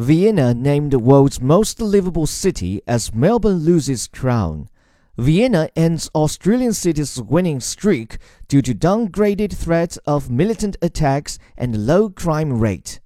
Vienna named the world's most livable city as Melbourne loses crown. Vienna ends Australian city's winning streak due to downgraded threat of militant attacks and low crime rate.